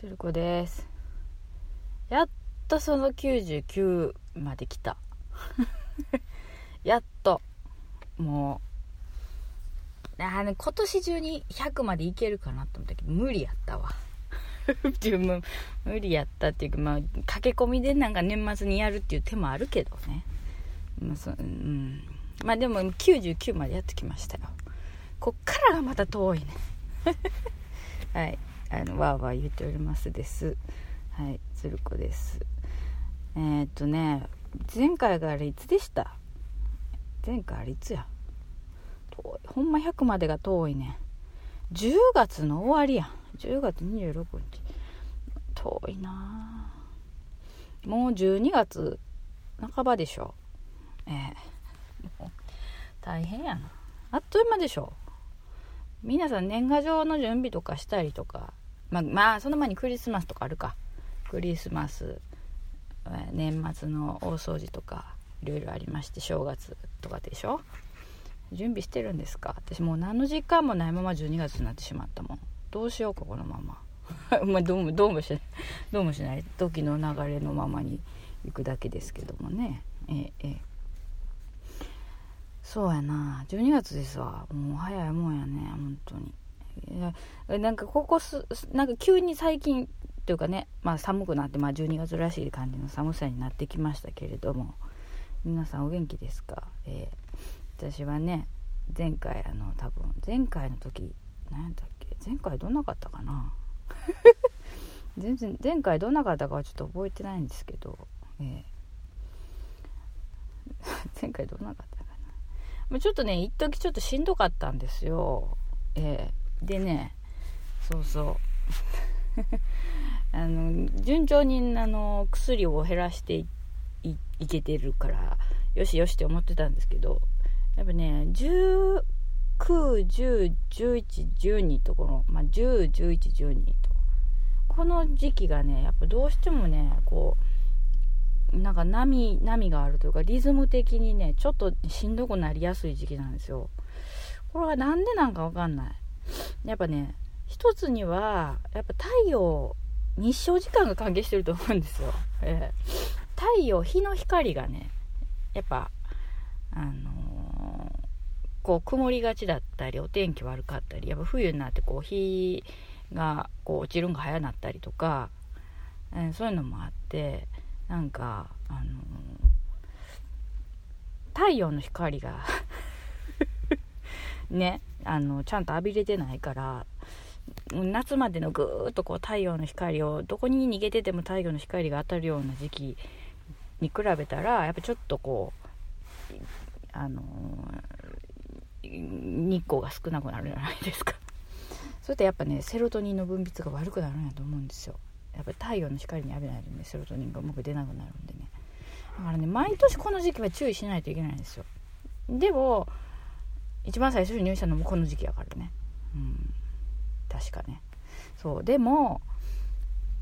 つるこです。やっとその99まで来た。やっと。もうあの今年中に100までいけるかなと思ったけど無理やったわ。自分無理やったっていうかまあ駆け込みでなんか年末にやるっていう手もあるけどね、まあそうん、まあでも99までやってきましたよ。こっからがまた遠いね。はい。あのわーわー言っておりますです。はい鶴子です。えー、っとね前回があれいつでした？前回あれいつや？遠いほんま100までが遠いね。10月の終わりや。ん10月26日。遠いな。もう12月半ばでしょ。ええ。もう大変やな。あっという間でしょ。皆さん年賀状の準備とかしたりとかまあ、まあその前にクリスマスとかあるか。クリスマス年末の大掃除とかいろいろありまして正月とかでしょ。準備してるんですか。私もう何の実感もないまま12月になってしまったもん。どうしようかこのまま。まあどうもどうもしない。どうもしない。時の流れのままに行くだけですけどもね。えええそうやな。12月ですわ。もう早いもんやね本当に。なんかここすなんか急に最近というかね、まあ、寒くなって、まあ、12月らしい感じの寒さになってきましたけれども皆さんお元気ですか、えー、私はね前回あの多分前回の時何やったっけ？前回どんなかったかな？全然前回どんなかったかはちょっと覚えてないんですけど、えー、前回どんなかったかな？まあちょっとね一時ちょっとしんどかったんですよ。えー、でねそうそう。あの順調にあの薬を減らしていいけてるからよしよしって思ってたんですけどやっぱね19101112とこの、まあ、101112と。この時期がねやっぱどうしてもねこうなんか波波があるというかリズム的にねちょっとしんどくなりやすい時期なんですよ。これはなんでなんかわかんない。やっぱね一つにはやっぱ太陽日照時間が関係してると思うんですよ、えー、太陽日の光がねやっぱあのー、こう曇りがちだったりお天気悪かったりやっぱ冬になってこう日がこう落ちるんが早なったりとか、えー、そういうのもあってなんかあのー、太陽の光が ねあのちゃんと浴びれてないから夏までのぐーっとこう太陽の光をどこに逃げてても太陽の光が当たるような時期に比べたらやっぱちょっとこうあの日光が少なくなるじゃないですか。それってやっぱねセロトニンの分泌が悪くなるんやと思うんですよ。やっぱり太陽の光に浴びないとねセロトニンがうまく出なくなるんでね。だからね毎年この時期は注意しないといけないんですよ。でも一番最初に入院したのもこの時期やからね。うん。確かね。そう。でも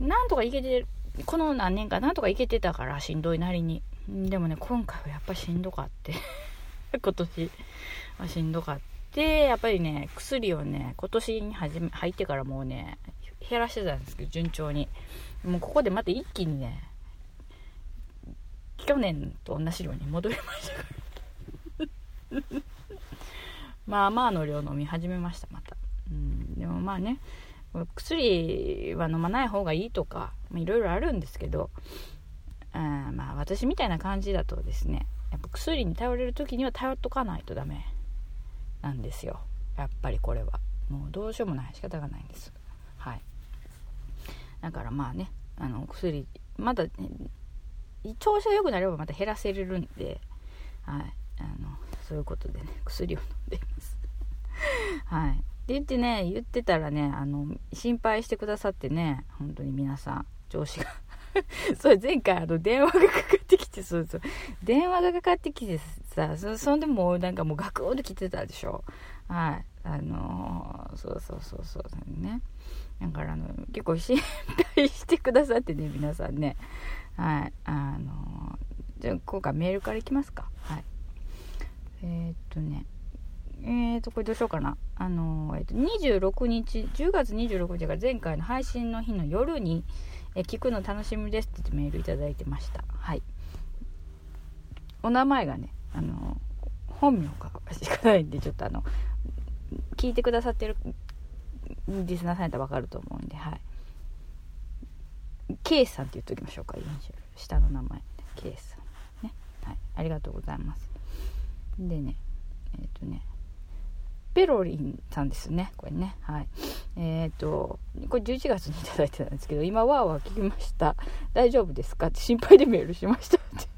なんとかいけてこの何年かなんとかいけてたからしんどいなりに。でもね今回はやっぱしんどかって。今年はしんどかって。やっぱりね薬をね今年に始め入ってからもうね減らしてたんですけど順調に。もうここでまた一気にね去年と同じ量に戻りましたから。まあまあの量飲み始めましたまた。うんでもまあね薬は飲まない方がいいとかいろいろあるんですけどあまあ私みたいな感じだとですねやっぱ薬に頼れる時には頼っとかないとダメなんですよ。やっぱりこれは。もうどうしようもない仕方がないんです。はい。だからまあねあの薬まだ、ね、調子が良くなればまた減らせれるんではい。あのそういうことでね薬を飲んでいます。はい。って言ってね言ってたらねあの心配してくださってね本当に皆さん調子が。それ前回あの電話がかかってきてそうそう。電話がかかってきてさそそんでもうなんかもうガクッと来てたでしょ。はい。あのー、そうそうそうそうね。だからあの結構心配してくださってね皆さんね。はい。あのー、じゃあ今回メールからいきますか。はい。えー、っとねえーと、これどうしようかな。あのー、えっ、と、26日、10月26日が前回の配信の日の夜に、え、聞くの楽しみですってメールいただいてました。はい。お名前がね、あの本名がしかないんで、ちょっとあの、聞いてくださってるリスナーさんやったらわかると思うんで、はい。ケイさんって言っておきましょうか、下の名前。ケイさん。ね。はい。ありがとうございます。でね、えっ、ー、とね、ペロリンさんですね、これね。はい。えっ、ー、と、これ11月に頂いてたんですけど、今、わーわー聞きました。大丈夫ですか？って心配でメールしましたって。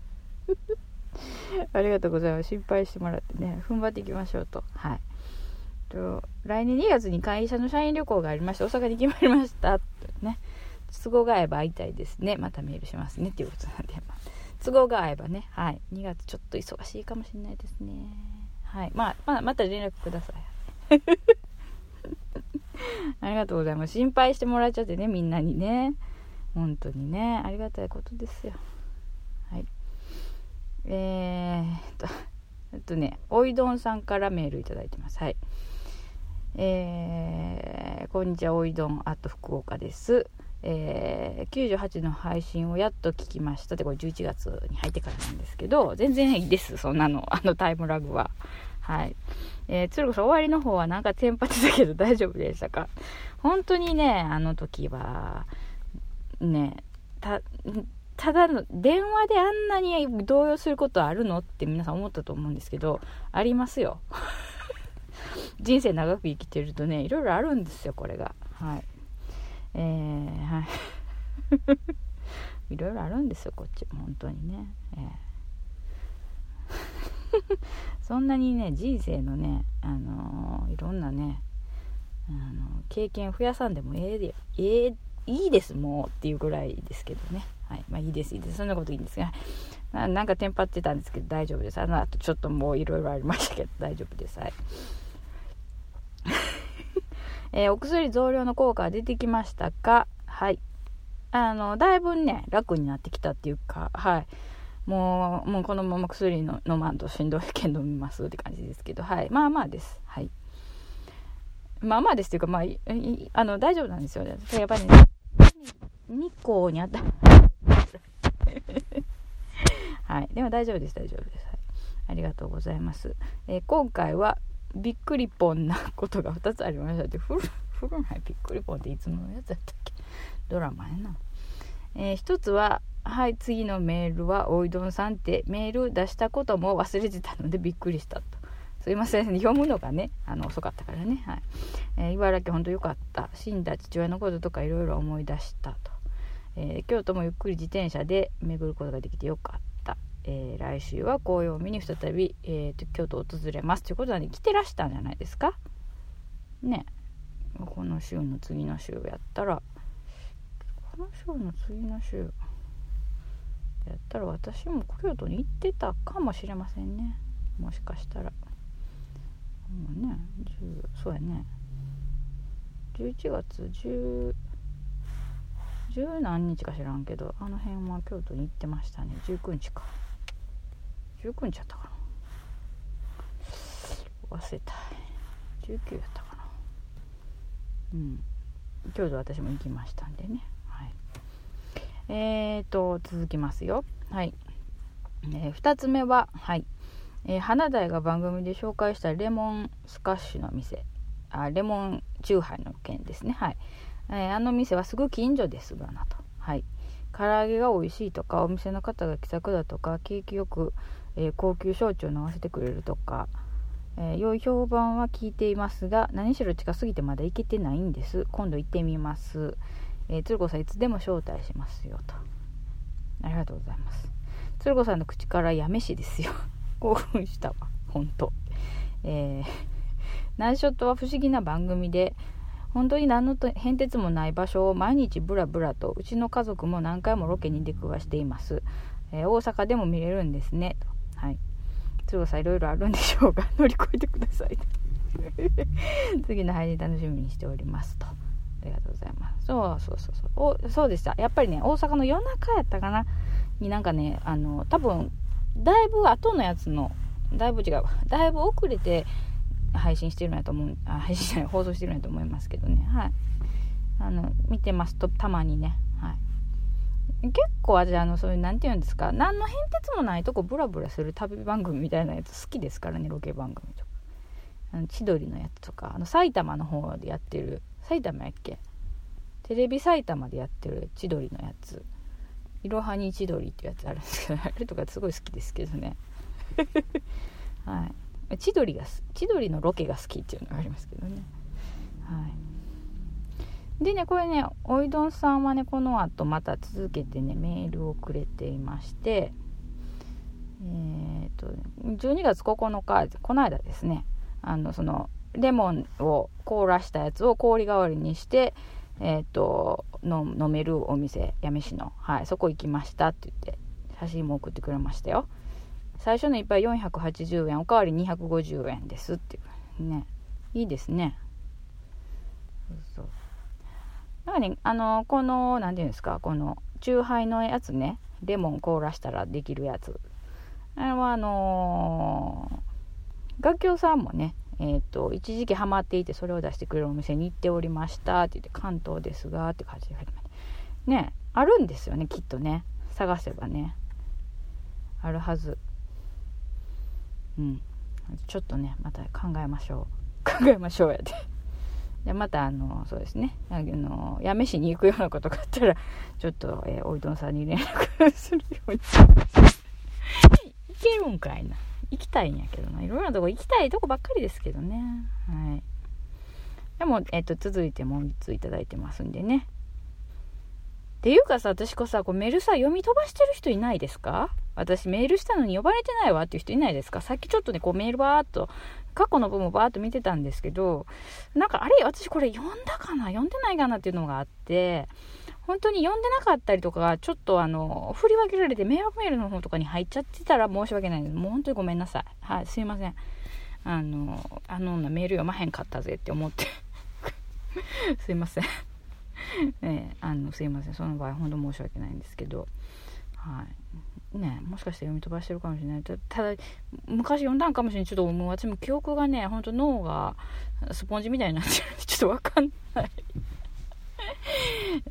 ありがとうございます。心配してもらってね、踏ん張っていきましょうと。はい。と来年2月に会社の社員旅行がありまして、大阪に決まりました。ね。都合が合えば会いたいですね。またメールしますね。っていうことなんで、まあ、都合が合えばね、はい。2月ちょっと忙しいかもしれないですね。はい。まあ、まあ、また連絡ください。ありがとうございます。心配してもらっちゃってね、みんなにね。本当にね、ありがたいことですよ。はい。えー、っと、えっとね、おいどんさんからメールいただいてます。はい。えー、こんにちは、おいどん、あと福岡です。えー、98の配信をやっと聞きました。でこれ11月に入ってからなんですけど全然いいですそんなの。あのタイムラグは。はい。えー、鶴子さん終わりの方はなんかテンパってたけど 大丈夫でしたか？本当にねあの時はねたただの電話であんなに動揺することあるのって皆さん思ったと思うんですけどありますよ。人生長く生きてるとねいろいろあるんですよこれが。はい。えー、はい。いろいろあるんですよこっち本当にね、えー。そんなにね人生のね、あのー、いろんなね、あの経験増やさんでもええでええいいですもうっていうぐらいですけどね。はい。まあいいですいいです。そんなこといいんですがななんかテンパってたんですけど大丈夫です。あの後ちょっともういろいろありましたけど大丈夫です。はい。えー、お薬増量の効果は出てきましたか？はい。あの、だいぶね、楽になってきたっていうか、はい。もう、もうこのまま薬の飲まんとしんどいけん飲みますって感じですけど、はい。まあまあです。はい。まあまあですっていうか、まあ、あの、大丈夫なんですよね。やっぱりね、日光にあった。はい。でも大丈夫です、大丈夫です。はい。ありがとうございます。えー、今回は、びっくりぽんなことが2つありました。って古古ないびっくりぽんっていつのやつだったっけ？ドラマやな、えー、1つははい次のメールはおいどんさんってメール出したことも忘れてたのでびっくりしたと。すいません読むのがねあの遅かったからね。はい、えー、茨城ほんとよかった。死んだ父親のこととかいろいろ思い出したと、えー、京都もゆっくり自転車で巡ることができてよかった。えー、来週は紅葉を見に再び、えーと、京都を訪れますということなんで来てらしたんじゃないですか？ね。この週の次の週やったらこの週の次の週やったら私も京都に行ってたかもしれませんね。もしかしたら。もうね。そうやね。11月10十何日か知らんけどあの辺は京都に行ってましたね。19日か。19日やったかな。忘れた。19やったかな。うん。京都私も行きましたんでね。はい。えーと続きますよ。はい、えー、2つ目ははい。えー、花大が番組で紹介したレモンスカッシュの店。あレモンチューハイの件ですね。はい、えー、あの店はすぐ近所ですがなと。はい。唐揚げが美味しいとかお店の方が気さくだとか景気よくえー、高級焼酎を飲ませてくれるとか、えー、良い評判は聞いていますが何しろ近すぎてまだ行けてないんです。今度行ってみます、えー、鶴子さんいつでも招待しますよと。ありがとうございます。鶴子さんの口からやめしですよ。興奮したわ。本当。えー、ナイショットは不思議な番組で本当に何の変哲もない場所を毎日ブラブラとうちの家族も何回もロケに出くわしています、えー、大阪でも見れるんですね。はい。強さいろいろあるんでしょうが 乗り越えてください。次の配信楽しみにしておりますと。ありがとうございます。そうそうそうそう。おそうでした。やっぱりね大阪の夜中やったかな？になんかねあの多分だいぶ後のやつのだいぶ違うだいぶ遅れて配信してるんやと思うあ配信じゃない放送してるんやと思いますけどね。はい。あの見てますとたまにね。はい。結構私あのそういう何て言うんですか何の変哲もないとこブラブラする旅番組みたいなやつ好きですからねロケ番組とか。あの千鳥のやつとかあの埼玉の方でやってる埼玉やっけ？テレビ埼玉でやってる千鳥のやつ。いろはに千鳥ってやつあるんですけど あれとかすごい好きですけどね。はい。千鳥が千鳥のロケが好きっていうのがありますけどね。はい。でねこれねおいどんさんはねこの後また続けてねメールをくれていましてえっ、と12月9日この間ですねあのそのレモンを凍らしたやつを氷代わりにしてえっ、と飲めるお店八女市の、はい、そこ行きましたって言って写真も送ってくれましたよ。最初の一杯480円おかわり250円ですっていうねいいですね。そうそう。なんかねあのこの何て言うんですかこのチューハイのやつねレモン凍らしたらできるやつあれはあのー、楽器さんもねえっ、ー、と、一時期ハマっていて、それを出してくれるお店に行っておりましたって言って、関東ですが、って感じで始まて。ね、あるんですよね、きっとね。探せばね。あるはず。うん。ちょっとね、また考えましょう。考えましょうやで。でまたあのそうですねあの八女市に行くようなことがあったら ちょっと、えー、おいどんさんに連絡するように行けるんかいな行きたいんやけどな。いろんなとこ行きたいとこばっかりですけどね。はい。でも、えっと、続いてもう1ついただいてますんでね。っていうかさ、私こさ、こうメールさ、読み飛ばしてる人いないですか？私メールしたのに呼ばれてないわっていう人いないですか？さっきちょっとね、こうメールバーっと、過去の分もバーっと見てたんですけど、なんかあれ私これ読んだかな？読んでないかなっていうのがあって、本当に読んでなかったりとか、ちょっとあの、振り分けられて迷惑メールの方とかに入っちゃってたら申し訳ないです。もう本当にごめんなさい。はい、すいません。あの、あの女メール読まへんかったぜって思って すいませんね あの、すいません。その場合、本当申し訳ないんですけど、はい。ねもしかして読み飛ばしてるかもしれない。ただ、昔読んだんかもしれない。ちょっともう私も記憶がね、ほんと脳がスポンジみたいになってるんで、ちょっとわかんない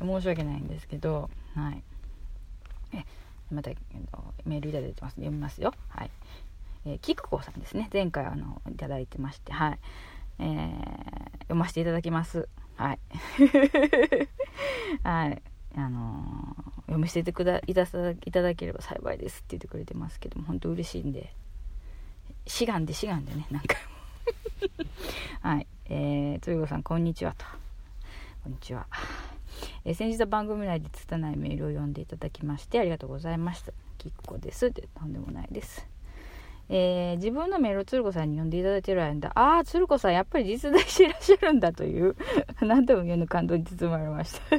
申し訳ないんですけど、はい。え、また、メールいただいてます。読みますよ。はい。えー、キクコさんですね。前回、あの、いただいてまして、はい。えー、読ませていただきます。はい。はい。あのー、読み捨ててくだいただければ幸いですって言ってくれてますけども、本当嬉しいんで、志願で志願でね、何回もはい。えー、つゆさん、こんにちはと。こんにちは。えー、先日は番組内で拙いメールを読んでいただきましてありがとうございました。きっこです。ってとんでもないです。えー、自分のメールを鶴子さんに読んでいただいてる間、ああ、鶴子さんやっぱり実在していらっしゃるんだという、何とも言えぬ感動に包まれました。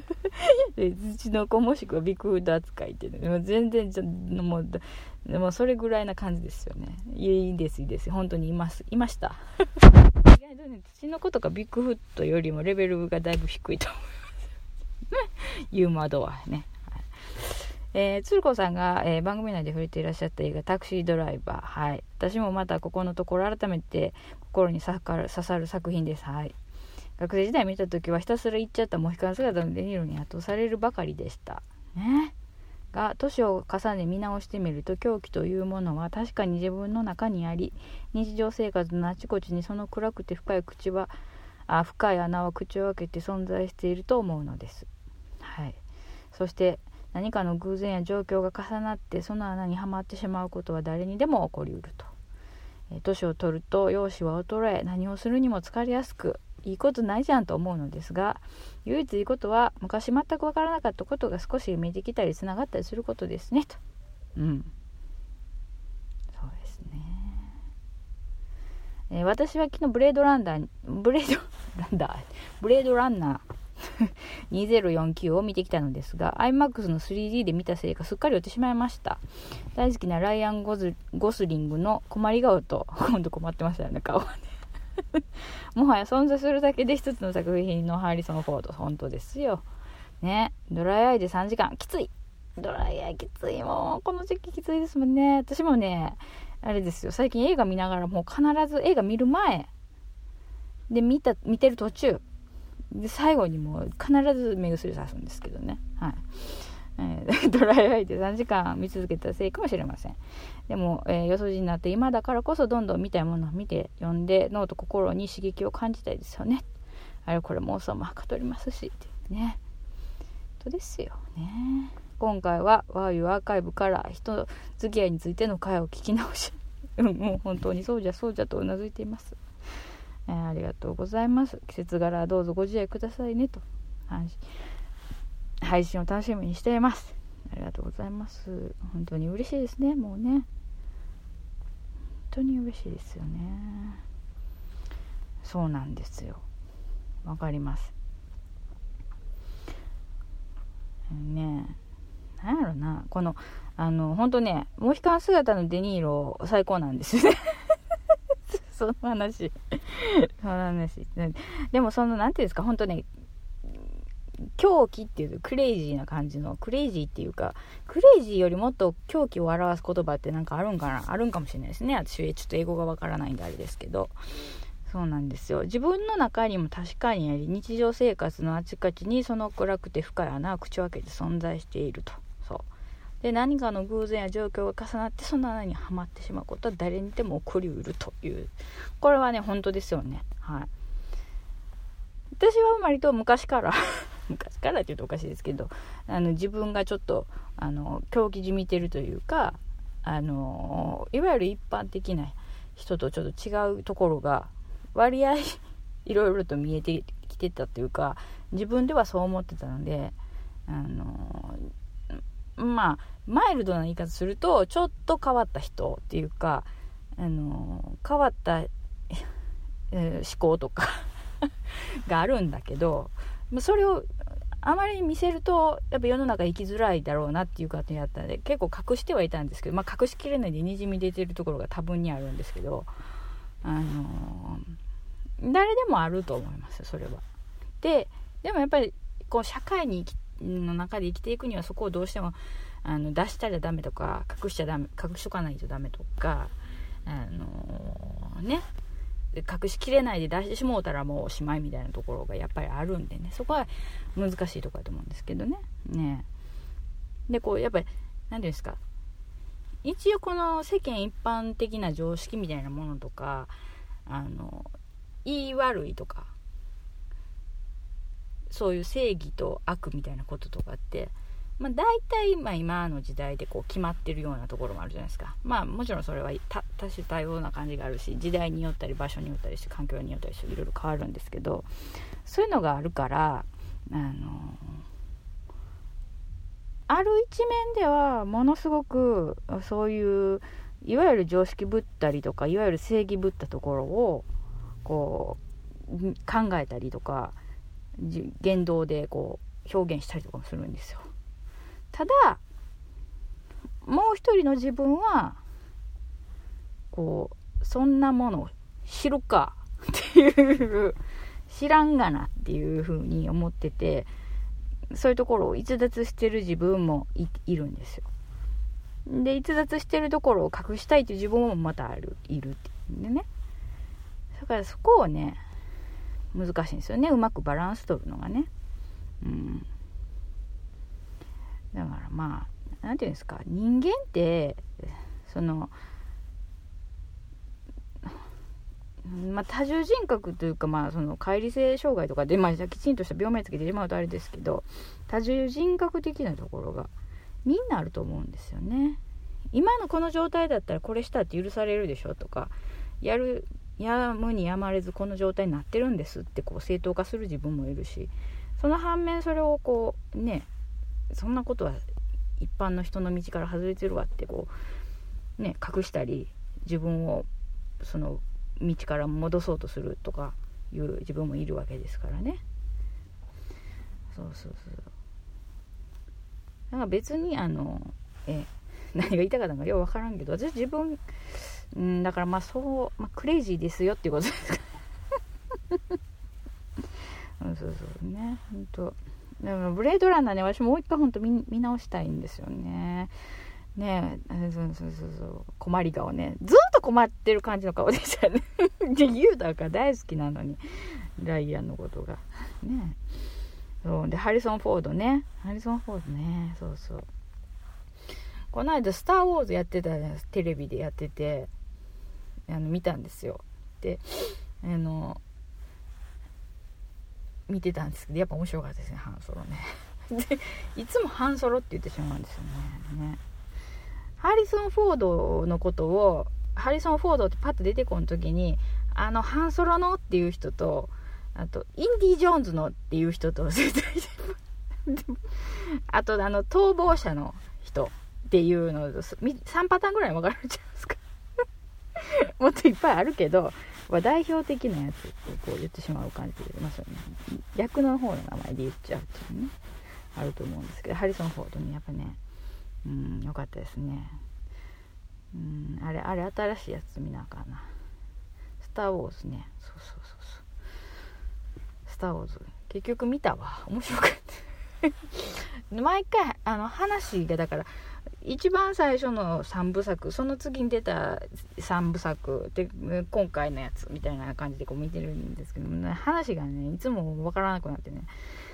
土の子もしくはビッグフード扱いっていうの、全然じゃ、もう、もそれぐらいな感じですよね。いいです、いいです。本当にいます。いました。意外とね、土の子とかビッグフットよりもレベルがだいぶ低いと思います。ユーモア度はね。えー、鶴子さんが、えー、番組内で触れていらっしゃった映画、タクシードライバー。はい。私もまたここのところ改めて心に刺さる作品です。はい。学生時代見た時はひたすら行っちゃったモヒカン姿のデニーロに圧倒されるばかりでした。ね。が年を重ね見直してみると狂気というものは確かに自分の中にあり日常生活のあちこちにその暗くて深い口はあ深い穴は口を開けて存在していると思うのです。はい、そして何かの偶然や状況が重なってその穴にはまってしまうことは誰にでも起こりうると。年を取ると容姿は衰え何をするにも疲れやすくいいことないじゃんと思うのですが唯一いいことは昔全く分からなかったことが少し見えてきたりつながったりすることですねと。うん。そうですね、えー、私は昨日ブレードランダーブレードランダーブレードランナー 2049を見てきたのですが iMAX の 3D で見たせいかすっかり落ちてしまいました大好きなライアンゴズ・ゴスリングの困り顔と 今度困ってましたよね顔はね もはや存在するだけで一つの作品のハリソン・フォード。本当ですよ。ね。ドライアイで3時間。きつい。ドライアイきつい。もう、この時期きついですもんね。私もね、あれですよ。最近映画見ながらもう必ず映画見る前、で見た見てる途中で最後にもう必ず目薬さすんですけどね。はい。えー、ドライアイで3時間見続けたせいかもしれません。でも、えー、よそじになって今だからこそどんどん見たいものを見て読んで脳と心に刺激を感じたいですよね。あれこれ妄想もはかどりますしってね。とですよね。今回はワーユーアーカイブから人付き合いについての会を聞き直し。もう本当にそうじゃそうじゃとうなずいています、えー、ありがとうございます。季節柄どうぞご自愛くださいねと。配信を楽しみにしています。ありがとうございます。本当に嬉しいですね。もうね。本当に嬉しいですよね。そうなんですよ。わかります。ねえ。なんやろな。このあの本当ねモヒカン姿のデニーロ最高なんですよね。その話。その話。でもその何ていうんですか本当ね狂気っていうクレイジーな感じのクレイジーっていうかクレイジーよりもっと狂気を表す言葉ってなんかあるんかなあるんかもしれないですね。私ちょっと英語がわからないんであれですけど。そうなんですよ。自分の中にも確かにあり日常生活のあちこちにその暗くて深い穴を口を開けて存在していると。で何かの偶然や状況が重なってその穴にはまってしまうことは誰にでも起こりうるという。これはね本当ですよね。はい。私は割と昔から 昔からって言うとおかしいですけどあの自分がちょっとあの狂気じみてるというかあのいわゆる一般的な人とちょっと違うところが割合 いろいろと見えてきてたというか自分ではそう思ってたのであのまあマイルドな言い方するとちょっと変わった人っていうかあの変わった、えー、思考とか があるんだけどそれをあまり見せるとやっぱ世の中生きづらいだろうなっていう感じやったんで結構隠してはいたんですけど、まあ、隠しきれないでにじみ出てるところが多分にあるんですけどあのー、誰でもあると思いますそれは。ででもやっぱりこう社会にの中で生きていくにはそこをどうしてもあの出したらダメとか隠しちゃダメ隠しとかないとダメとかあのー、ね隠しきれないで出してしもうたらもうおしまいみたいなところがやっぱりあるんでね。そこは難しいとこだと思うんですけどね。ね。でこうやっぱり何て言うんですか。一応この世間一般的な常識みたいなものとかあの言い悪いとかそういう正義と悪みたいなこととかってまあ、大体、まあ、今の時代でこう決まってるようなところもあるじゃないですか。まあ、もちろんそれは多種多様な感じがあるし、時代によったり場所によったりして、環境によったりしていろいろ変わるんですけど、そういうのがあるから、あのある一面ではものすごくそういういわゆる常識ぶったりとかいわゆる正義ぶったところをこう考えたりとか言動でこう表現したりとかもするんですよ。ただもう一人の自分はこうそんなものを知るかっていう知らんがなっていうふうに思っててそういうところを逸脱してる自分もいるんですよ。で逸脱してるところを隠したいという自分もまたあるいるっていうんでねだからそこをね難しいんですよねうまくバランス取るのがね。うんだからまあ何て言うんですか人間ってそのまあ、多重人格というか、まあ、その乖離性障害とかで、まあ、きちんとした病名つけてしまうとあれですけど多重人格的なところがみんなあると思うんですよね。今のこの状態だったらこれしたって許されるでしょとかやるやむにやまれずこの状態になってるんですってこう正当化する自分もいるしその反面それをこうねそんなことは一般の人の道から外れてるわってこうね隠したり自分をその道から戻そうとするとかいう自分もいるわけですからね。そうそうそうだから別にあのえ何が言いたかったのかよう分からんけど私自分うんだからまあそう、まあ、クレイジーですよっていうことですか。そ うそうそうね。本当。でもブレードランナーね私もう一回ほんと見直したいんですよね。ねえ。そうそうそうそう。困り顔ね。ずっと困ってる感じの顔でしたね。でユーが大好きなのに。ライアンのことが。ねそう。でハリソン・フォードね。ハリソン・フォードね。そうそう。この間「スター・ウォーズ」やってたテレビでやってて。あの見たんですよ。であの見てたんですけどやっぱ面白かったですねハンソロね。でいつもハンソロって言ってしまうんですよね。ね。ハリソン・フォードのことをハリソン・フォードってパッと出てこん時にあのハンソロのっていう人とあとインディ・ジョーンズのっていう人と あとあの逃亡者の人っていうの3パターンぐらい分かれちゃうんですか。もっといっぱいあるけど、まあ、代表的なやつってこう言ってしまう感じでますよね。逆の方の名前で言っちゃうっていうね。あると思うんですけどハリソン・フォードにやっぱねうんよかったですね。うんあれあれ新しいやつ見なあかんな。スター・ウォーズね。そうそうそうそう。スター・ウォーズ。結局見たわ。面白かった。毎回あの話がだから一番最初の3部作その次に出た3部作で今回のやつみたいな感じでこう見てるんですけど、ね、話がねいつもわからなくなってね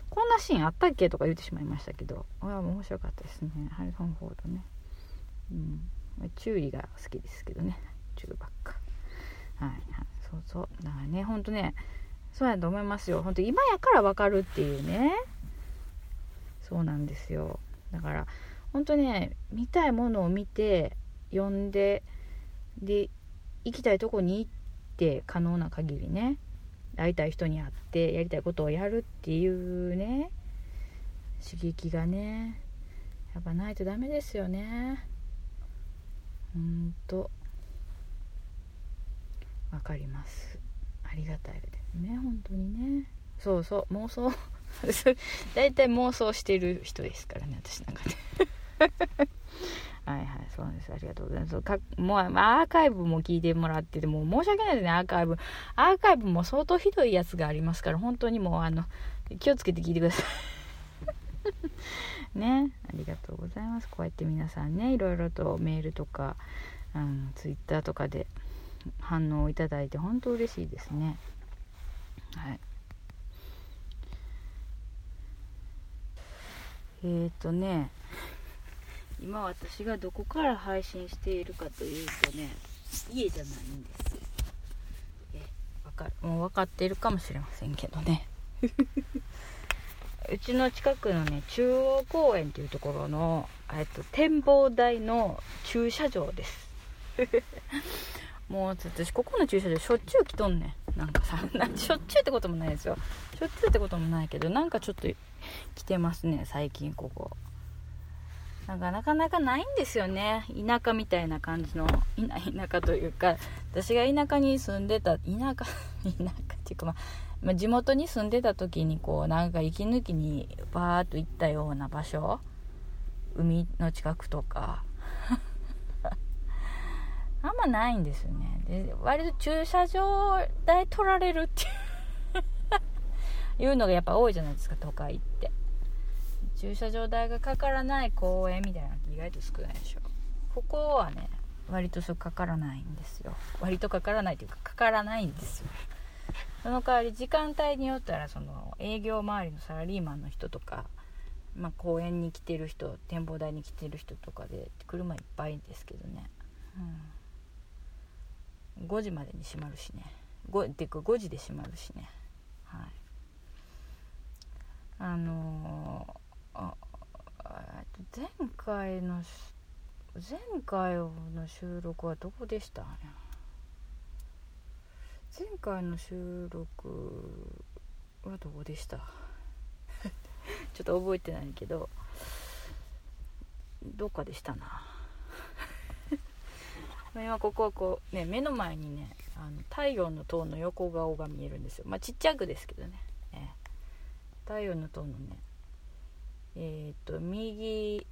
こんなシーンあったっけとか言ってしまいましたけど面白かったですね。ハリソン・フォードね。うん。注意が好きですけどね。中ばっかはい、はい、そうそう。だからねほんとねそうやと思いますよ。ほんと今やからわかるっていうね。そうなんですよ。だから本当ね見たいものを見て読んでで行きたいとこに行って可能な限りね会いたい人に会ってやりたいことをやるっていうね刺激がねやっぱないとダメですよね。ほんと。わかります。ありがたいですね本当にね。そうそう妄想。大体妄想してる人ですからね私なんかね。はいはいそうです。ありがとうございます。かもうアーカイブも聞いてもらっててもう申し訳ないですね。アーカイブ。アーカイブも相当ひどいやつがありますから本当にもうあの気をつけて聞いてください。ね。ありがとうございます。こうやって皆さんねいろいろとメールとかあのツイッターとかで反応をいただいて本当嬉しいですね。はい。えっ、ー、とね。今私がどこから配信しているかというとね家じゃないんですえわかもう分かってるかもしれませんけどね。うちの近くのね中央公園っていうところの、えっと、展望台の駐車場です。もう私ここの駐車場しょっちゅう来とんねん。なんかさしょっちゅうってこともないですよ。しょっちゅうってこともないけどなんかちょっと来てますね最近ここなかなかなかないんですよね。田舎みたいな感じの田舎というか私が田舎に住んでた田舎 田舎っていうか、まあ、ま、地元に住んでた時にこうなんか息抜きにバーッと行ったような場所？海の近くとか？あんまないんですよね。で割と駐車場代取られるっていう いうのがやっぱ多いじゃないですか都会って。駐車場代がかからない公園みたいなのって意外と少ないでしょ。ここはね割とそうかからないんですよ。割とかからないというかかからないんですよ。その代わり時間帯によったらその営業周りのサラリーマンの人とか、まあ、公園に来てる人展望台に来てる人とかで車いっぱいですけどね、うん、5時までに閉まるしね。5, てか5時で閉まるしね。はい。あのー前回の前回の収録はどこでした？前回の収録はどこでした？ちょっと覚えてないけどどっかでしたな。今ここはこうね目の前にねあの太陽の塔の横顔が見えるんですよ。まあちっちゃくですけどね、え。太陽の塔のねえっ、ー、と右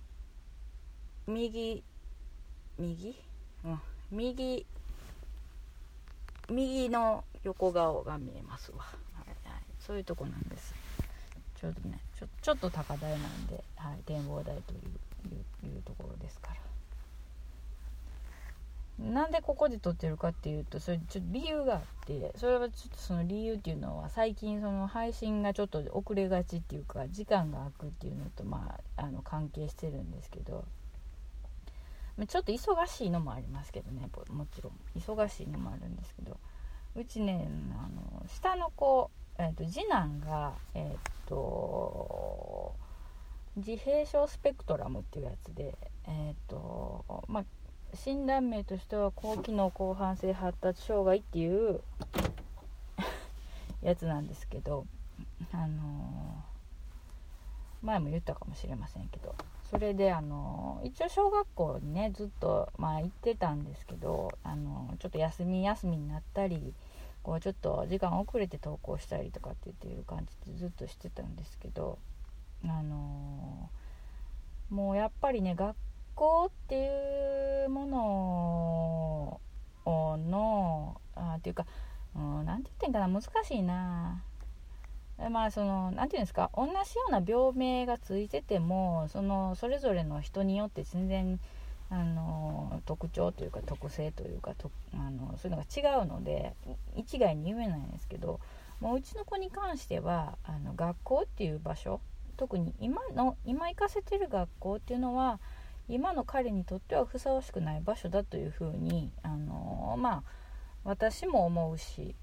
右右？うん。右右の横顔が見えますわ、はいはい、そういうとこなんです。ちょうどねちょちょっと高台なんで、はい、展望台といういうところですから、なんでここで撮ってるかっていうとそれちょっと理由があってそれはちょっとその理由っていうのは最近その配信がちょっと遅れがちっていうか時間が空くっていうのとまああの関係してるんですけどちょっと忙しいのもありますけどねもちろん忙しいのもあるんですけどうちねあの下の子、えーと、次男がえっ、ー、と自閉症スペクトラムっていうやつでえっ、ー、とまあ診断名としては高機能広範性発達障害っていう やつなんですけどあの前も言ったかもしれませんけどそれであの一応小学校にねずっとまあ行ってたんですけどあのちょっと休み休みになったりこうちょっと時間遅れて登校したりとかって言っていう感じでずっとしてたんですけどあのもうやっぱりね学校っていうもののあっていうか何、うん、て言ってんかな難しいな。まあその何て言うんですか同じような病名がついててもそのそれぞれの人によって全然あの特徴というか特性というかとあのそういうのが違うので一概に言えないんですけどもううちの子に関してはあの学校っていう場所特に今の今行かせてる学校っていうのは今の彼にとってはふさわしくない場所だというふうにあのまあ私も思うし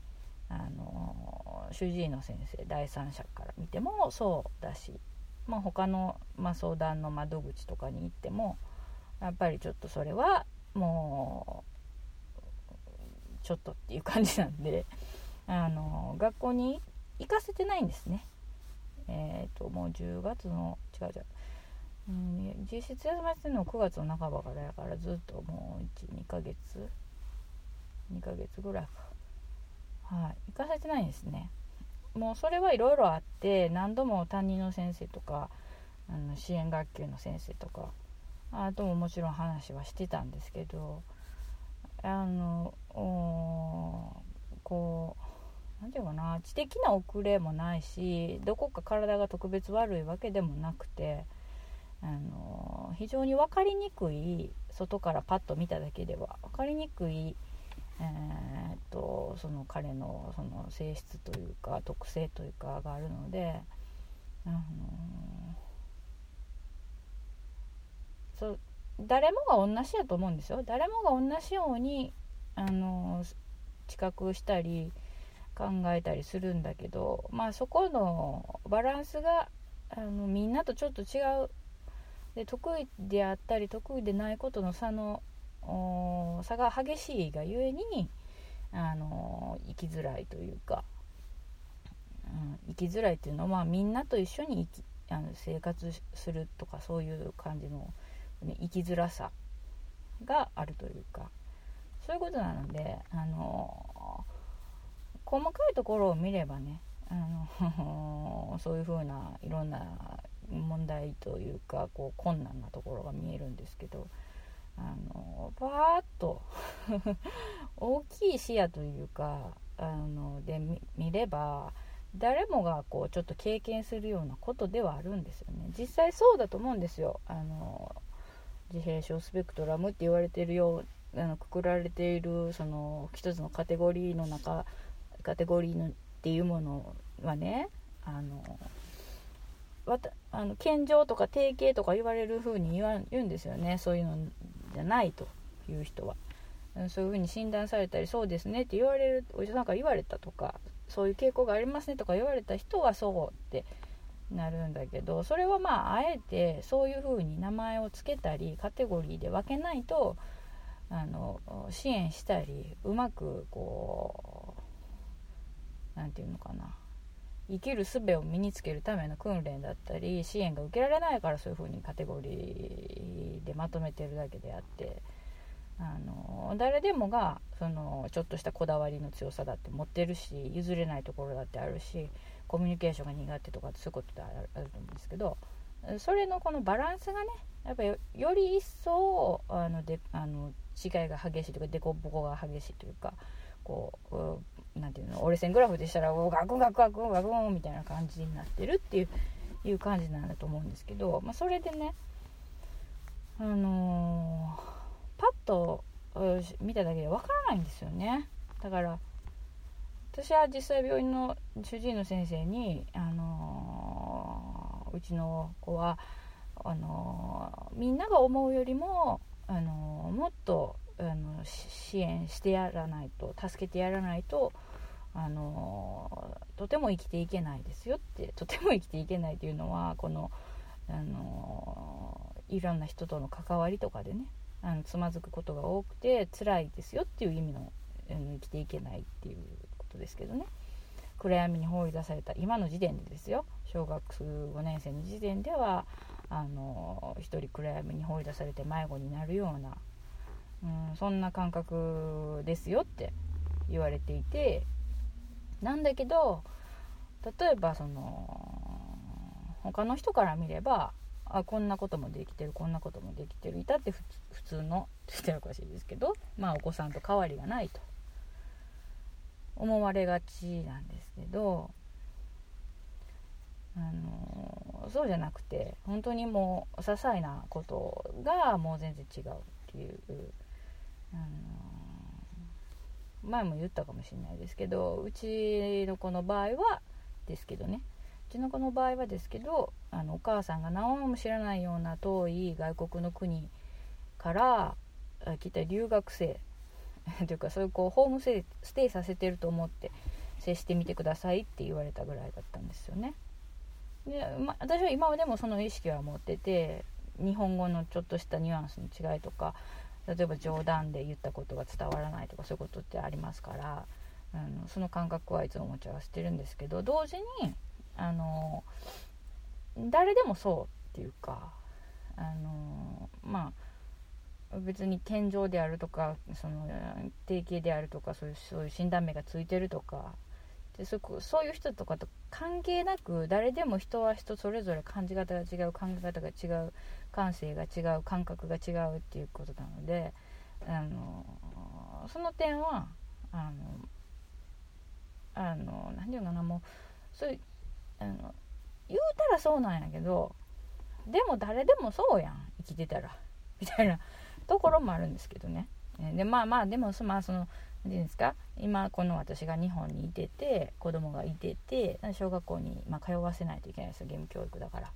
あの主治医の先生第三者から見てもそうだし、まあ、他の、まあ、相談の窓口とかに行ってもやっぱりちょっとそれはもうちょっとっていう感じなんであの学校に行かせてないんですね。えっ、ー、ともう10月の違う違ううん、実質休ませてるのは9月の半ばからやからずっともう12ヶ月？2ヶ月ぐらいか。はい。行かせてないんですね。もうそれはいろいろあって何度も担任の先生とかあの支援学級の先生とかあとももちろん話はしてたんですけどあのこう何て言うかな。知的な遅れもないしどこか体が特別悪いわけでもなくてあの非常に分かりにくい外からパッと見ただけでは分かりにくい、えー、っとその彼のその性質というか特性というかがあるので、あのそ誰もが同じやと思うんですよ。誰もが同じように、あの知覚したり考えたりするんだけどまあそこのバランスがあのみんなとちょっと違うで得意であったり得意でないことの差の差が激しいがゆえにあの生きづらいというか、うん、生きづらいっていうのは、まあ、みんなと一緒に生きあの生活するとかそういう感じの、ね、生きづらさがあるというかそういうことなのであの細かいところを見ればねあのそういう風ないろんな問題というかこう困難なところが見えるんですけどあのバーッと 大きい視野というかあので見れば誰もがこうちょっと経験するようなことではあるんですよね。実際そうだと思うんですよ。あの自閉症スペクトラムって言われてるようあのくくられているその一つのカテゴリーの中カテゴリーのっていうものはねあのわたあの健常とか定型とか言われる風に言わ言うんですよね。そういうのじゃないという人は。そういう風に診断されたりそうですねって言われるお医者さんから言われたとかそういう傾向がありますねとか言われた人はそうってなるんだけどそれはまああえてそういう風に名前を付けたりカテゴリーで分けないとあの支援したりうまくこう何て言うのかな。生きる術を身につけるための訓練だったり支援が受けられないからそういうふうにカテゴリーでまとめてるだけであってあの誰でもがそのちょっとしたこだわりの強さだって持ってるし譲れないところだってあるしコミュニケーションが苦手とかそういうことってあると思うんですけどそれのこのバランスがねやっぱより一層あのであの違いが激しいというか凸凹が激しいというかこう何ていうの折れ線グラフでしたらガクンガクガクンガクンみたいな感じになってるっていういう感じなんだと思うんですけど、まあ、それでねあのー、パッと見ただけでわからないんですよね。だから私は実際病院の主治医の先生に、あのー、うちの子はあのみんなが思うよりも、あのもっとあの支援してやらないと助けてやらないと、あのとても生きていけないですよって とても生きていけないというのはこの、あのいろんな人との関わりとかでねあのつまずくことが多くて辛いですよっていう意味の、生きていけないっていうことですけどね。暗闇に放り出された今の時点でですよ小学5年生の時点ではあの一人暗闇に放り出されて迷子になるような、うん、そんな感覚ですよって言われていてなんだけど例えばその他の人から見ればあこんなこともできてるこんなこともできてるいたって普通のって言ったらおかしいですけどまあお子さんと変わりがないと。思われがちなんですけどあのそうじゃなくて本当にもう些細なことがもう全然違うっていう、あの前も言ったかもしれないですけどうちの子の場合はですけどねうちの子の場合はですけどあのお母さんが何も知らないような遠い外国の国から来た留学生 というかそういうこうホームステイさせてると思って接してみてくださいって言われたぐらいだったんですよね。で、ま、私は今までもその意識は持ってて日本語のちょっとしたニュアンスの違いとか例えば冗談で言ったことが伝わらないとかそういうことってありますから、うん、その感覚はいつも持ち合わせてるんですけど同時にあの誰でもそうっていうかあのまあ別に天井であるとかその定型であるとかそういうそういう診断名がついてるとかでそそういう人とかと関係なく誰でも人は人それぞれ感じ方が違う考え方が違う感性が違う感覚が違うっていうことなのであのその点はあのあの何て言うかなもうそういうあの言うたらそうなんやけどでも誰でもそうやん生きてたら みたいなところもあるんですけどね。でまあまあでもまあその何て言うんですか今この私が日本にいてて子供がいてて小学校に、まあ、通わせないといけないですよ義務教育だから。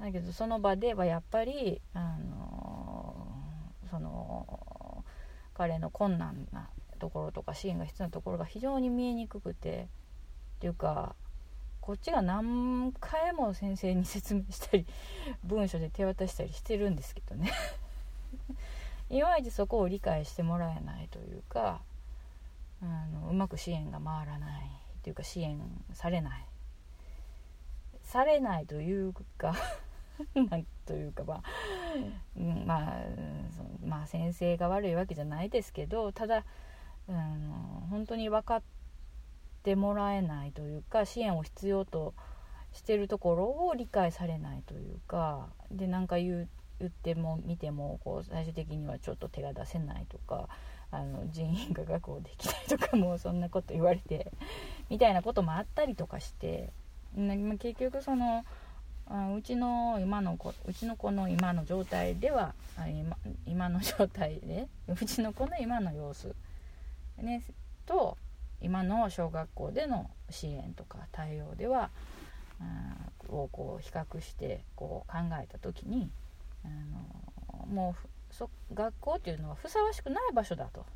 だけどその場ではやっぱり、あのー、その彼の困難なところとか支援が必要なところが非常に見えにくくてっていうかこっちが何回も先生に説明したり文書で手渡したりしてるんですけどね。いまいちそこを理解してもらえないというかあのうまく支援が回らないというか支援されないされないというかなんというかまあ、うん、まあまあ先生が悪いわけじゃないですけどただ、うん、本当に分かってもらえないというか支援を必要としてるところを理解されないというかで何か言う言っても見てもこう最終的にはちょっと手が出せないとかあの人員が確保できないとかもうそんなこと言われてみたいなこともあったりとかして結局そのうちの今の子うちの子の今の状態では今今の状態で うちの子の今の様子、ね、と今の小学校での支援とか対応では、うん、をこう比較してこう考えた時にあのもうそ学校っていうのはふさわしくない場所だと、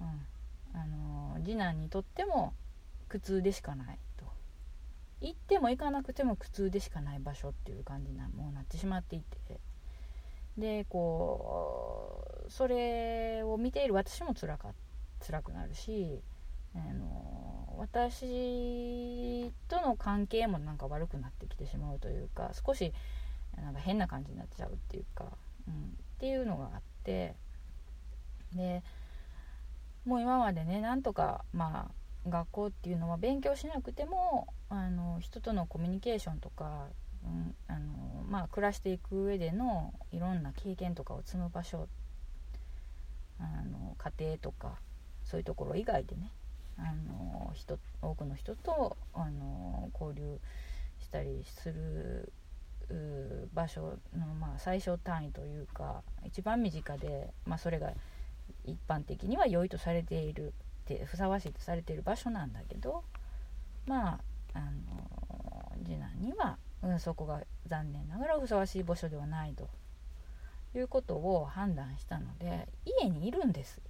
うん、あの次男にとっても苦痛でしかないと。行っても行かなくても苦痛でしかない場所っていう感じにもうなってしまっていて。でこうそれを見ている私も辛か辛くなるしあの私との関係もなんか悪くなってきてしまうというか少しなんか変な感じになっちゃうっていうか、うん、っていうのがあって。でもう今までねなんとかまあ学校っていうのは勉強しなくてもあの人とのコミュニケーションとか、うんあのまあ、暮らしていく上でのいろんな経験とかを積む場所あの家庭とかそういうところ以外でねあの人多くの人とあの交流したりする場所の、まあ、最小単位というか一番身近で、まあ、それが一般的には良いとされているてふさわしいとされている場所なんだけどまああの次男には、うん、そこが残念ながらふさわしい場所ではないということを判断したので家にいるんです。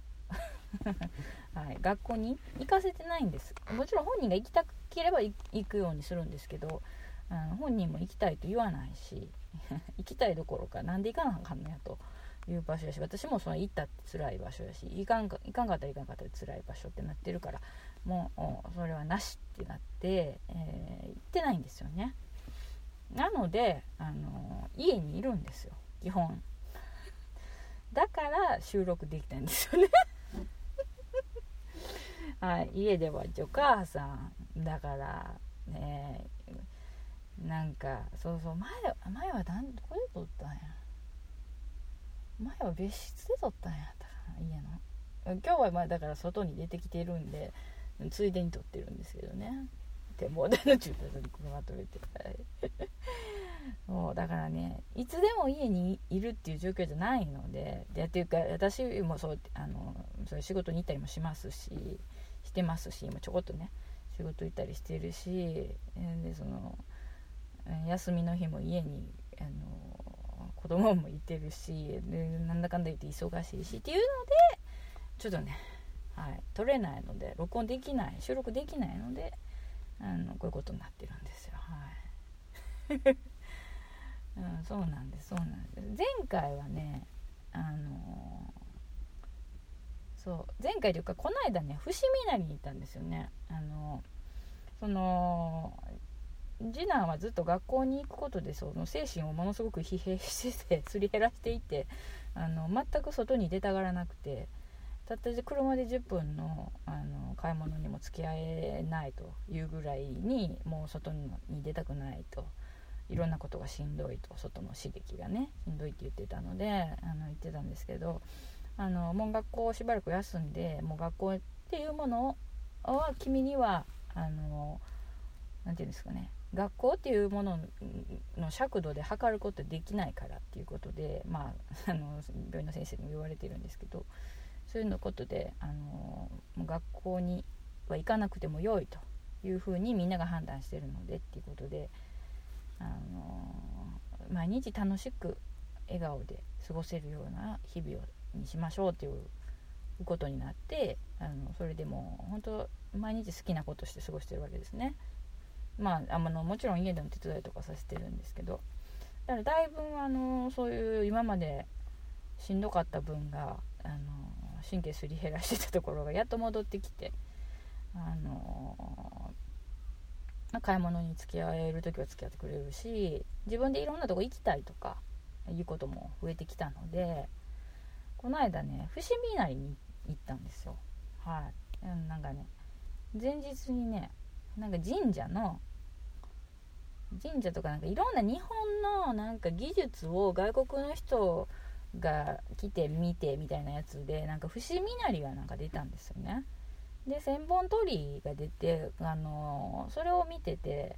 はい、学校に行かせてないんです。もちろん本人が行きたければ行くようにするんですけどあの本人も行きたいと言わないし 行きたいどころか何で行かなあかんのやという場所やし私もその行ったって辛い場所やし行かんか行かんかったら行かんかったら辛い場所ってなってるからもうそれはなしってなって、えー、行ってないんですよね。なので、あの家にいるんですよ。基本。だから収録できたんですよね。はい、家ではお母さんだからねなんかそうそう前前は何どこで撮ったんや。前は別室で撮ったんやったかな家の。今日はまあだから外に出てきてるんでついでに撮ってるんですけどね。展望台の中途に車止めて。もうだからねいつでも家にいるっていう状況じゃないのででっていうか私もそうあのそういう仕事に行ったりもしますししてますし今ちょこっとね仕事行ったりしてるしでその休みの日も家にあの子供もいてるしなんだかんだ言って忙しいしっていうのでちょっとね、はい、撮れないので録音できない収録できないのであのこういうことになってるんですよ。はい。うん、そうなんですそうなんです。前回はねあのそう前回というかこの間ね伏見稲荷に行ったんですよね。あのその次男はずっと学校に行くことでその精神をものすごく疲弊してて すり減らしていてあの全く外に出たがらなくてたった車で10分のあの買い物にも付き合えないというぐらいにもう外に出たくないと。いろんなことがしんどいと。外の刺激がねしんどいって言ってたのであの言ってたんですけどあのもう学校をしばらく休んでもう学校っていうものは君にはあのなて言うんですかね。学校っていうものの尺度で測ることできないからっていうことで、まあ、あの 病院の先生にも言われてるんですけどそういうのことであの学校には行かなくてもよいというふうにみんなが判断してるのでっていうことであの毎日楽しく笑顔で過ごせるような日々にしましょうっていうことになってあのそれでも本当毎日好きなことして過ごしてるわけですね。まあ、あのもちろん家での手伝いとかさせてるんですけどだからだいぶあのそういう今までしんどかった分があの神経すり減らしてたところがやっと戻ってきてあの買い物に付き合える時は付き合ってくれるし自分でいろんなとこ行きたいとかいうことも増えてきたのでこの間ね伏見稲荷に行ったんですよ。はい。なんかね前日にねなんか神社の神社とかなんかいろんな日本のなんか技術を外国の人が来て見てみたいなやつでなんか伏見稲荷がなんか出たんですよね。で千本鳥居が出てあのそれを見てて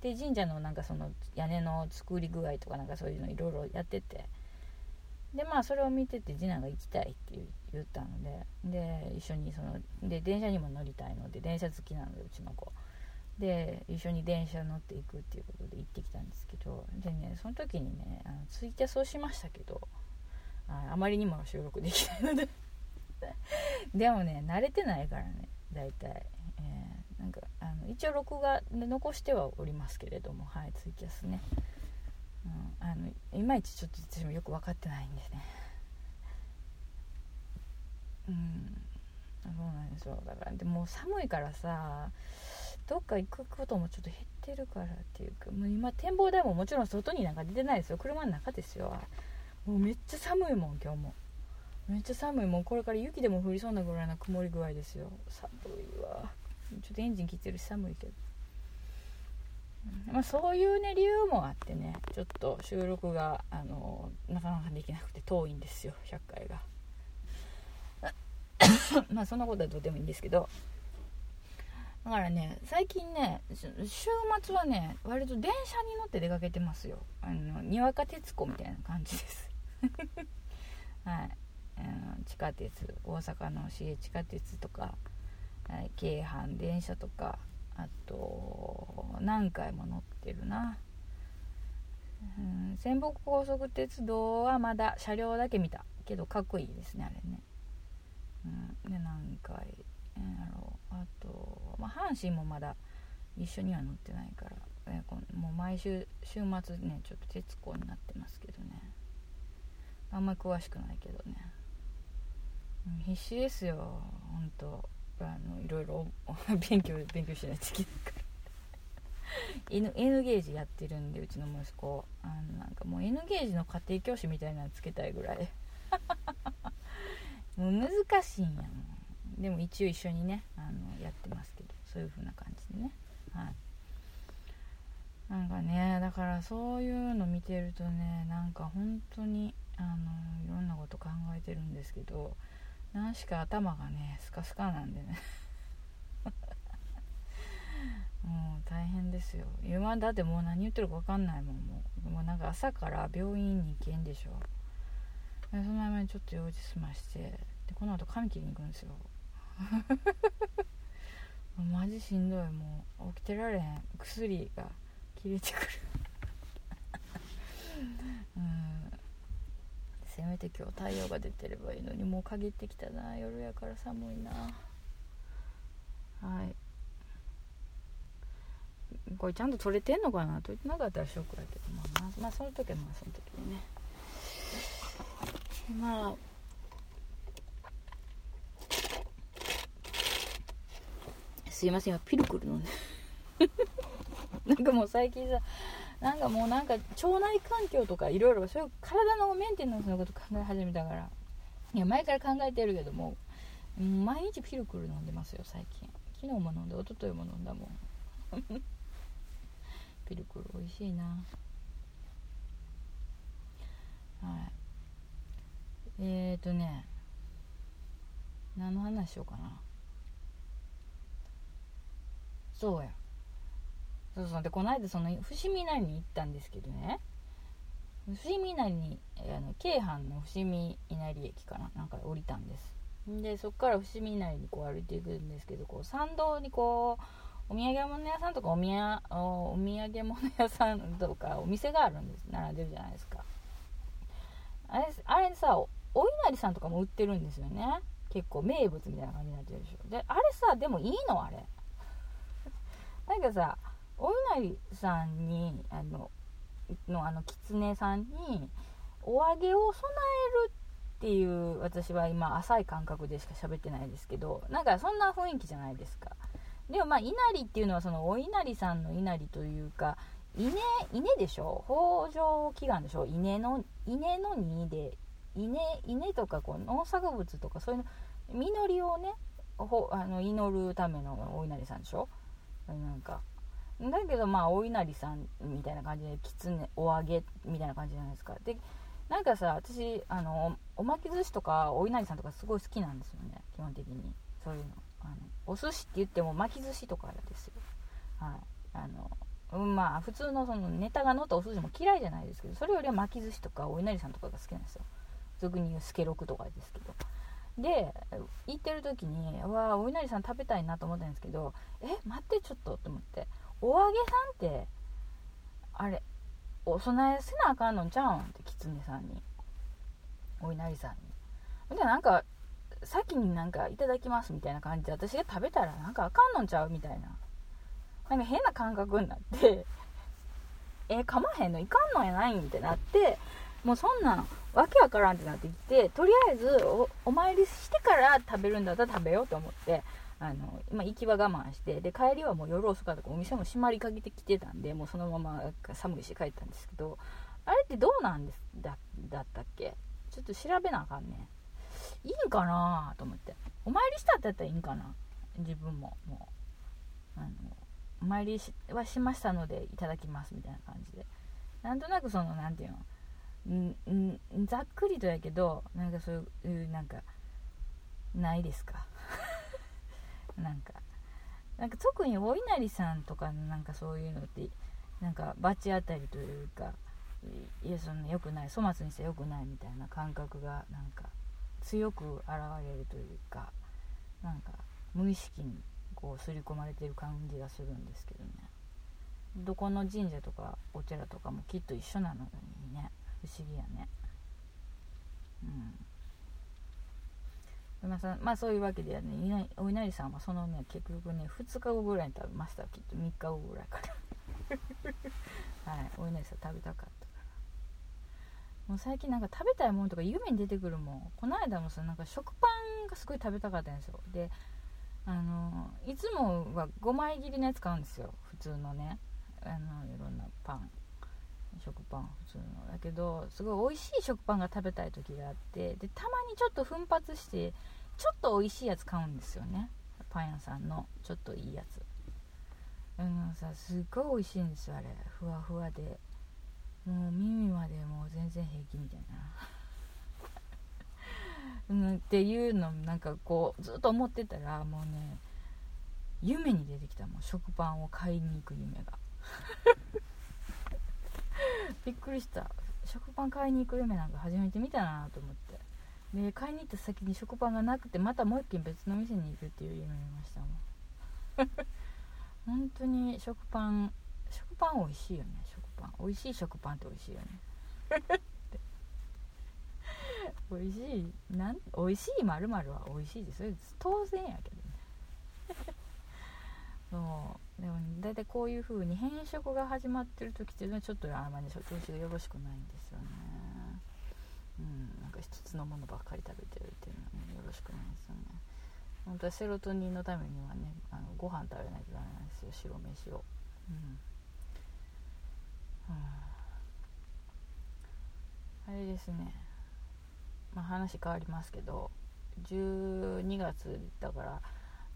で神社のなんかその屋根の作り具合とかなんかそういうのいろいろやっててでまあそれを見てて次男が行きたいって言ったのでで一緒にそので電車にも乗りたいので電車好きなのでうちの子。で一緒に電車乗っていくっていうことで行ってきたんですけどでねその時にねあのツイキャスをしましたけどああまりにも収録できないので。でもね慣れてないからね大体、えー、なんかあの一応録画残してはおりますけれどもはいツイキャスね、うん、あのいまいちちょっと私もよく分かってないんですね。うんそうなんですよだからでも寒いからさどっか行くこともちょっと減ってるからっていうかもう今展望台ももちろん外になんか出てないですよ。車の中ですよ。もうめっちゃ寒いもん今日も。めっちゃ寒いもうこれから雪でも降りそうなぐらいの曇り具合ですよ。寒いわ。ちょっとエンジン切ってるし寒いけど、まあ、そういうね理由もあってねちょっと収録があのなかなかできなくて遠いんですよ100回が。まあそんなことはどうでもいいんですけど。だからね最近ね週末はね割と電車に乗って出かけてますよ。あのにわか鉄子みたいな感じです。はい、うん地下鉄大阪の市営地下鉄とか、はい、京阪電車とかあと何回も乗ってるな、うん、仙北高速鉄道はまだ車両だけ見た。けどかっこいいですねあれね、うん、で何回やろう。あと、まあ、阪神もまだ一緒には乗ってないから、えもう毎週週末ねちょっと鉄工になってますけどね。あんまり詳しくないけどね、うん、必死ですよ。本当。あのいろいろ 勉強勉強しないといけないから。N, N ゲージやってるんでうちの息子。あのなんかもう N ゲージの家庭教師みたいなのつけたいぐらい。もう難しいんやもん。でも一応一緒にねあのやってますけどそういう風な感じでね。はい。なんかねだからそういうの見てるとねなんか本当にあのいろんなこと考えてるんですけど何しか頭がねスカスカなんでね。もう大変ですよ。今だってもう何言ってるか分かんないもんもう。もうなんか朝から病院に行けんでしょ。でその前にちょっと用事済ましてでこの後髪切りに行くんですよ。マジしんどい。もう起きてられへん。薬が切れてくる。うん。せめて今日太陽が出てればいいのに。もう限ってきたな。夜やから寒いな。はい。これちゃんと取れてんのかな？取れてなかったらショックだけど。まあまあ、まあ、その時はまあその時でね。まあすいませんピルクル飲んで なんかもう最近さなんかもうなんか腸内環境とかいろいろそういう体のメンテナンスのこと考え始めたからいや前から考えてるけども毎日ピルクル飲んでますよ最近。昨日も飲んで一昨日も飲んだもん。ピルクル美味しいな。はい。えーとね何の話しようかな。そうや。そうそう。でこの間その伏見稲荷に行ったんですけどね。伏見稲荷にあの京阪の伏見稲荷駅かな？なんか降りたんです。でそこから伏見稲荷にこう歩いていくんですけどこう参道にこうお土産物屋さんとかおみやお土産物屋さんとかお店があるんです。並んでるじゃないですか。あれあれさお稲荷さんとかも売ってるんですよね。結構名物みたいな感じになってるでしょ。であれさでもいいのあれ。なんかさお稲荷さんにあののあの狐さんにお揚げを備えるっていう私は今浅い感覚でしか喋ってないですけどなんかそんな雰囲気じゃないですか。でもまあ稲荷っていうのはそのお稲荷さんの稲荷というか稲稲でしょ？北条祈願でしょ？稲の稲の荷で稲稲とかこう農作物とかそういうの実りをねあの祈るためのお稲荷さんでしょ？なんか。だけどまあお稲荷さんみたいな感じで狐お揚げみたいな感じじゃないですか。でなんかさ私あのおまき寿司とかお稲荷さんとかすごい好きなんですよね。基本的に。そういうの。あのお寿司って言っても巻き寿司とかですよ。はい。あのまあ普通のそのネタが乗ったお寿司も嫌いじゃないですけどそれよりは巻き寿司とかお稲荷さんとかが好きなんですよ。俗に言うスケロクとかですけど。で行ってる時にわあお稲荷さん食べたいなと思ったんですけどえ待ってちょっとと思って。お揚げさんってあれお供えせなあかんのちゃうんって狐さんに。お稲荷さんに。でなんか先になんかいただきますみたいな感じで私が食べたらなんかあかんのちゃうみたいな。なんか変な感覚になってえ、かまへんのいかんのやないんってなってもうそんなんわけわからんってなってきてとりあえずお参りしてから食べるんだったら食べようと思ってあの、まあ、行きは我慢してで帰りはもう夜遅かったからお店も閉まりかけてきてたんでもうそのまま寒いし帰ったんですけどあれってどうなんですだだったっけ？ちょっと調べなあかんね。いいんかなと思って。お参りしたってやったらいいんかな？自分も。もうあのお参りはしましたのでいただきますみたいな感じで。なんとなくその何て言うの？んんざっくりとやけどなんかそういうなんかないですか？なんかなんか特にお稲荷さんとかのなんかそういうのってなんか罰当たりというかいやそんな良くない粗末にして良くないみたいな感覚がなんか強く現れるというかなんか無意識にこう刷り込まれてる感じがするんですけどね。どこの神社とかお寺とかもきっと一緒なのにね。不思議やね。うん。まあ、まあ、そういうわけでねお稲荷さんはそのね結局ね2日後ぐらいに食べましたきっと3日後ぐらいから。はいお稲荷さん食べたかったもう最近なんか食べたいものとか夢に出てくるもん。この間もさなんか食パンがすごい食べたかったんですよ。であのいつもは5枚切りのやつ買うんですよ。普通のね。あのいろんなパン。食パン普通の。だけどすごい美味しい食パンが食べたい時があってでたまにちょっと奮発してちょっと美味しいやつ買うんですよね。パン屋さんのちょっといいやつ。うんさすっごい美味しいんですよあれ。ふわふわで。もう耳までもう全然平気みたいな。うんっていうのなんかこうずっと思ってたらもうね夢に出てきた。もん食パンを買いに行く夢が。びっくりした。食パン買いに行く夢なんか初めて見たなと思って。で買いに行った先に食パンがなくてまたもう一軒別の店に行くっていう夢見ましたもん。本当に食パン食パン美味しいよね。食パン。美味しい食パンって美味しいよね。美味しい。なん美味しいまるは美味しいです。それ当然やけどね。そう。でも、大体こういう風に変色が始まってる時っていうのはちょっとあんまり調子がよろしくないんですよねうんなんか一つのものばっかり食べてるっていうのはねよろしくないですよね本当はセロトニンのためにはねあのご飯食べないとダメなんですよ白飯をうんあれですね、まあ、話変わりますけど12月だから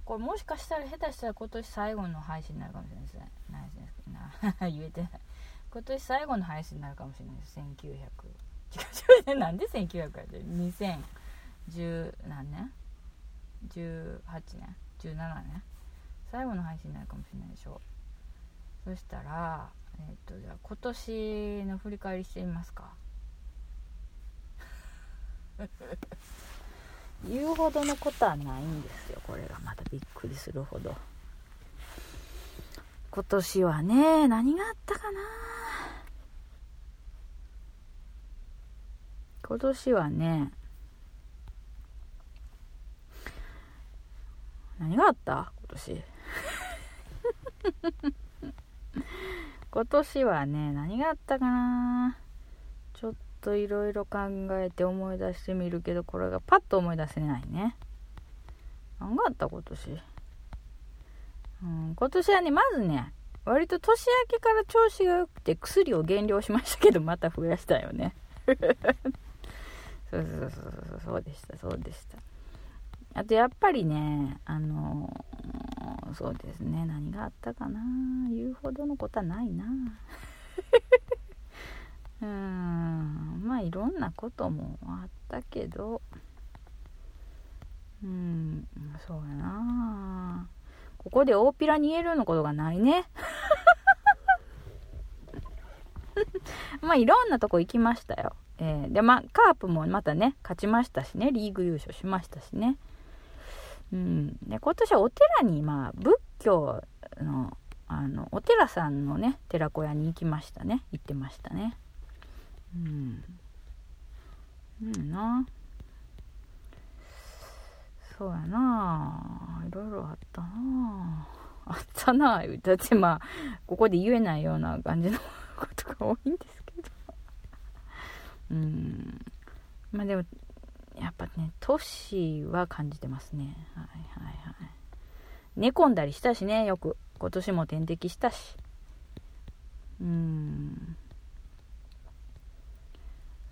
これもしかしたら下手したら今年最後の配信になるかもしれないですね。ないですね言えてない今年最後の配信になるかもしれないです1900違う違うなんで1900やって2010何年18年17年最後の配信になるかもしれないでしょそしたらえっ、ー、とじゃあ今年の振り返りしてみますか言うほどのことはないんですよこれが。またびっくりするほど。今年はね何があったかな。今年はね何があった？今年。今年はね、何があったかな。といろいろ考えて思い出してみるけど、これがパッと思い出せないね。何があった今年。うん、今年はね、まずね、割と年明けから調子が良くて薬を減量しましたけど、また増やしたよね。そうそうそうそう、そうでした、そうでした。あとやっぱりね、あのそうですね何があったかな言うほどのことはないなうんまあいろんなこともあったけど。うんそうやな。ここで大っぴらに言えるようなことがないね。まあいろんなとこ行きましたよ、えー、でまあカープもまたね勝ちましたしね。リーグ優勝しましたしね。うん、で今年はお寺に、まあ、仏教のあのお寺さんのね寺子屋に行きましたね。行ってましたね。うん。うん。な。そうやな。いろいろあったな。あったな。言うたってまあここで言えないような感じのことが多いんですけど。うん。まあでもやっぱね年は感じてますね。はいはいはい。寝込んだりしたしねよく。今年も点滴したし。うん。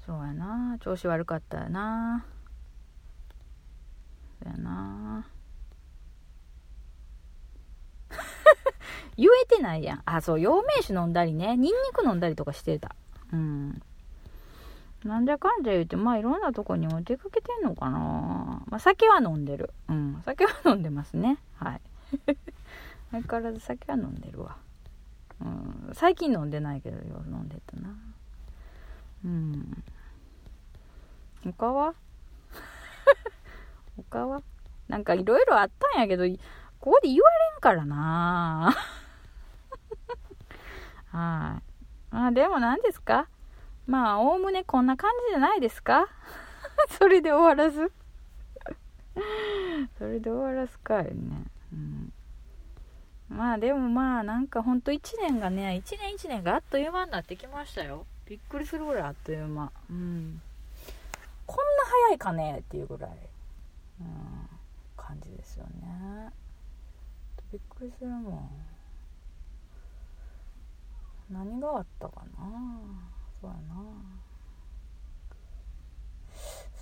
そうやな。調子悪かったやな。そうやな。言えてないやん。あそう陽明酒飲んだりね。ニンニク飲んだりとかしてた。うん。なんじゃかんじゃ言うて、まあいろんなとこにも出かけてんのかな。まあ酒は飲んでる。うん。酒は飲んでますね。はい。相変わらず酒は飲んでるわ。うん。最近飲んでないけど夜飲んでたな。うん。他は他はなんかいろいろあったんやけどここで言われんからな。はい。まあでも何ですか？まあおおむねこんな感じじゃないですか？それで終わらず？それで終わらすかいね、うん、まあでもまあなんかほんと1年がね1年1年があっという間になってきましたよ。びっくりするぐらいあっという間。うん。こんな早いかねっていうぐらい、うん、感じですよね。びっくりするもん。何があったかな？そうやな。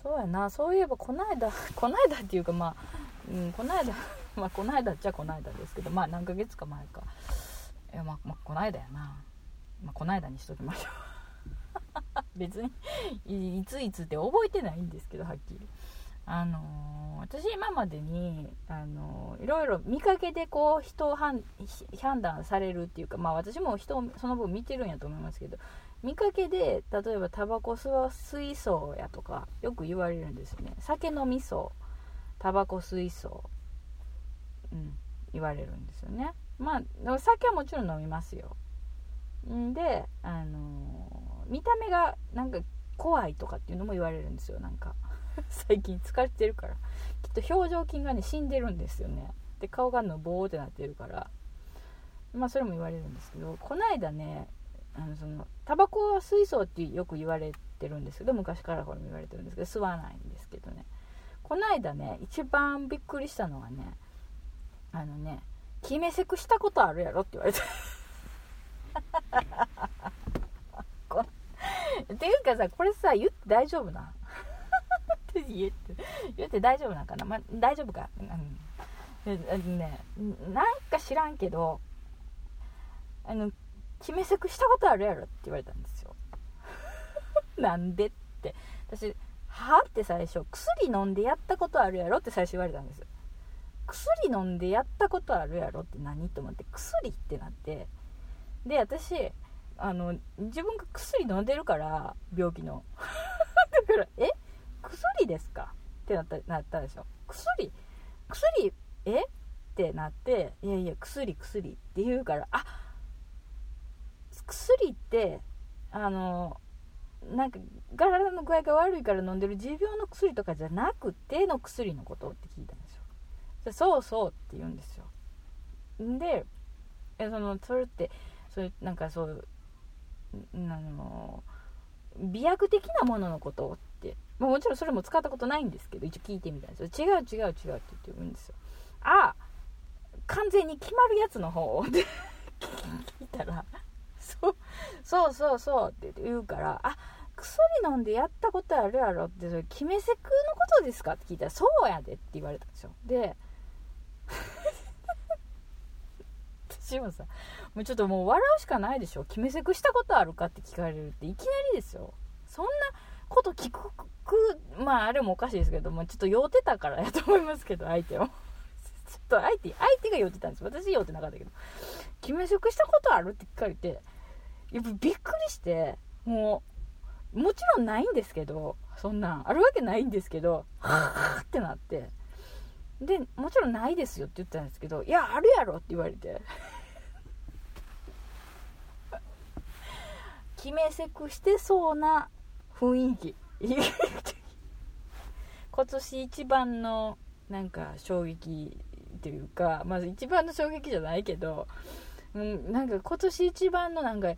そうやな。そういえばこないだ こないだっていうかまあ、うん、こないだ まあこないだっちゃこないだですけどまあ何ヶ月か前か。いやまあ、まあ、こないだやな。まあこないだにしときましょう。別にいついつって覚えてないんですけどはっきり。あのー、私今までに、あのー、いろいろ見かけでこう人を判断されるっていうかまあ私も人をその分見てるんやと思いますけど見かけで例えばタバコ吸わ水槽やとかよく言われるんですよね。酒飲みそうタバコ水槽うん言われるんですよね。まあ酒はもちろん飲みますよ。んであのー、見た目がなんか怖いとかっていうのも言われるんですよ。なんか 最近疲れてるから。きっと表情筋がね死んでるんですよね。で顔がのぼーってなってるから。まあそれも言われるんですけどこの間ねあのそのタバコは水素ってよく言われてるんですけど昔からこれも言われてるんですけど吸わないんですけどね。この間ね一番びっくりしたのはねあのね「決めセクしたことあるやろ?」って言われて。っていうかさこれさ言って大丈夫な？って言って言って大丈夫なんかな、ま、大丈夫か、うん、ねなんか知らんけどあの決めセクしたことあるやろって言われたんですよ。なんでって。私はって最初薬飲んでやったことあるやろって最初言われたんです薬飲んでやったことあるやろって何？と思って薬ってなって。で私あの自分が薬飲んでるから病気の。だからえ？薬ですか？ってなったなったでしょ。薬薬え？ってなっていやいや薬薬って言うからあ薬ってあのなんか体の具合が悪いから飲んでる持病の薬とかじゃなくての薬のことって聞いたんですよ。そうそうって言うんですよ。でえそのそれってそれなんかそうあの美薬的なもののことって、まあ、もちろんそれも使ったことないんですけど一応聞いてみたんですよ。違う違う違うって言って言うんですよ。あ完全に決まるやつの方で聞いたらそうそうそうそうって言うからあ薬飲んでやったことあるやろってそれ決めセクのことですかって聞いたらそうやでって言われたんですよ。で 私もさもうちょっともう笑うしかないでしょ。決めセクしたことあるかって聞かれるっていきなりですよ。そんなこと聞くまああれもおかしいですけどもちょっと酔ってたからやと思いますけど相手を。ちょっと相手相手が酔ってたんです。私酔ってなかったけど。決め食したことあるって聞かれてやっぱびっくりしてもうもちろんないんですけどそんなんあるわけないんですけどはぁってなって。でもちろんないですよって言ったんですけどいやあるやろって言われて。決めセクしてそうな雰囲気。今年一番のなんか衝撃というかまず一番の衝撃じゃないけど、うん、なんか今年一番のなんか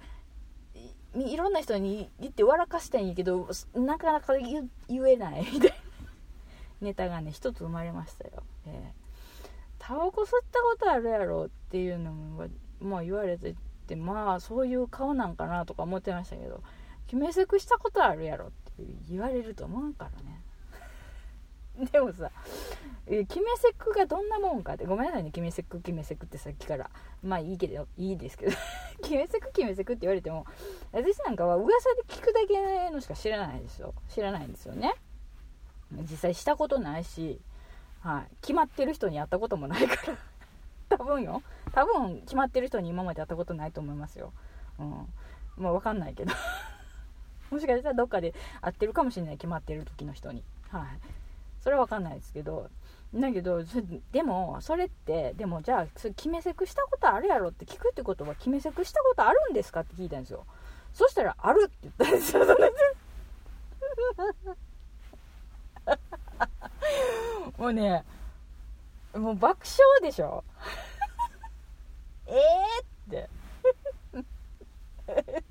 いろんな人に言って笑かしたいんやけどなかなか言えない。みたいなネタがね一つ生まれましたよ。え、タバコ吸ったことあるやろっていうのも、まあ、言われててまあそういう顔なんかなとか思ってましたけど決めセクしたことあるやろって言われると思うからね。でもさ、決めセクがどんなもんかって、ごめんなさいね、決めセク、決めセクってさっきから。まあいいけど、いいですけど、決めセク、決めセクって言われても、私なんかは噂で聞くだけのしか知らないですよ。知らないんですよね。実際したことないし、はい、決まってる人に会ったこともないから、多分よ。多分決まってる人に今まで会ったことないと思いますよ。うん。まあ分かんないけど もしかしたらどっかで会ってるかもしれない決まってる時の人に。はい。それは分かんないですけど。だけど、でも、それって、でもじゃあ、決めセクしたことあるやろって聞くってことは、決めセクしたことあるんですかって聞いたんですよ。そしたら、あるって言ったんですよ、それ。もうね、もう爆笑でしょ？ええって。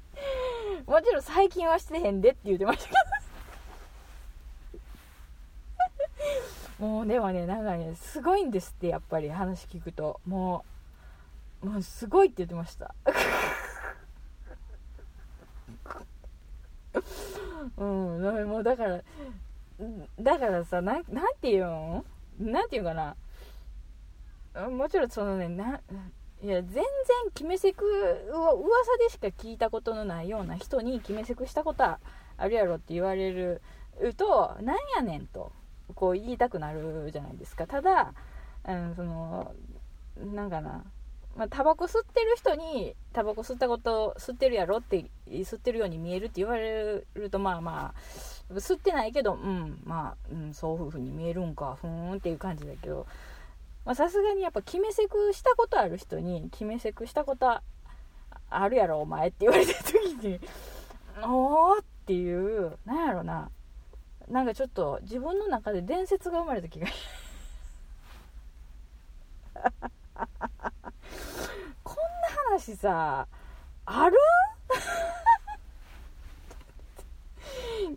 もちろん最近はしてへんでって言ってましたけど。もうでもねなんかねすごいんですってやっぱり話聞くと。もうもうすごいって言ってました。うんもうだからだからさななんて言うんなんて言うかな？もちろんそのねないや全然決めセクを噂でしか聞いたことのないような人に決めセクしたことはあるやろって言われるとなんやねんとこう言いたくなるじゃないですか。ただ、うん、そのなんかな？まあ、タバコ吸ってる人にタバコ吸ったこと吸ってるやろって吸ってるように見えるって言われるとまあまあ吸ってないけどうんまあ、うん、そういう風に見えるんかふーんっていう感じだけどさすがにやっぱ決めセクしたことある人に決めセクしたことあるやろお前って言われた時に おーっていうなんやろな。なんかちょっと自分の中で伝説が生まれた気が。こんな話さある？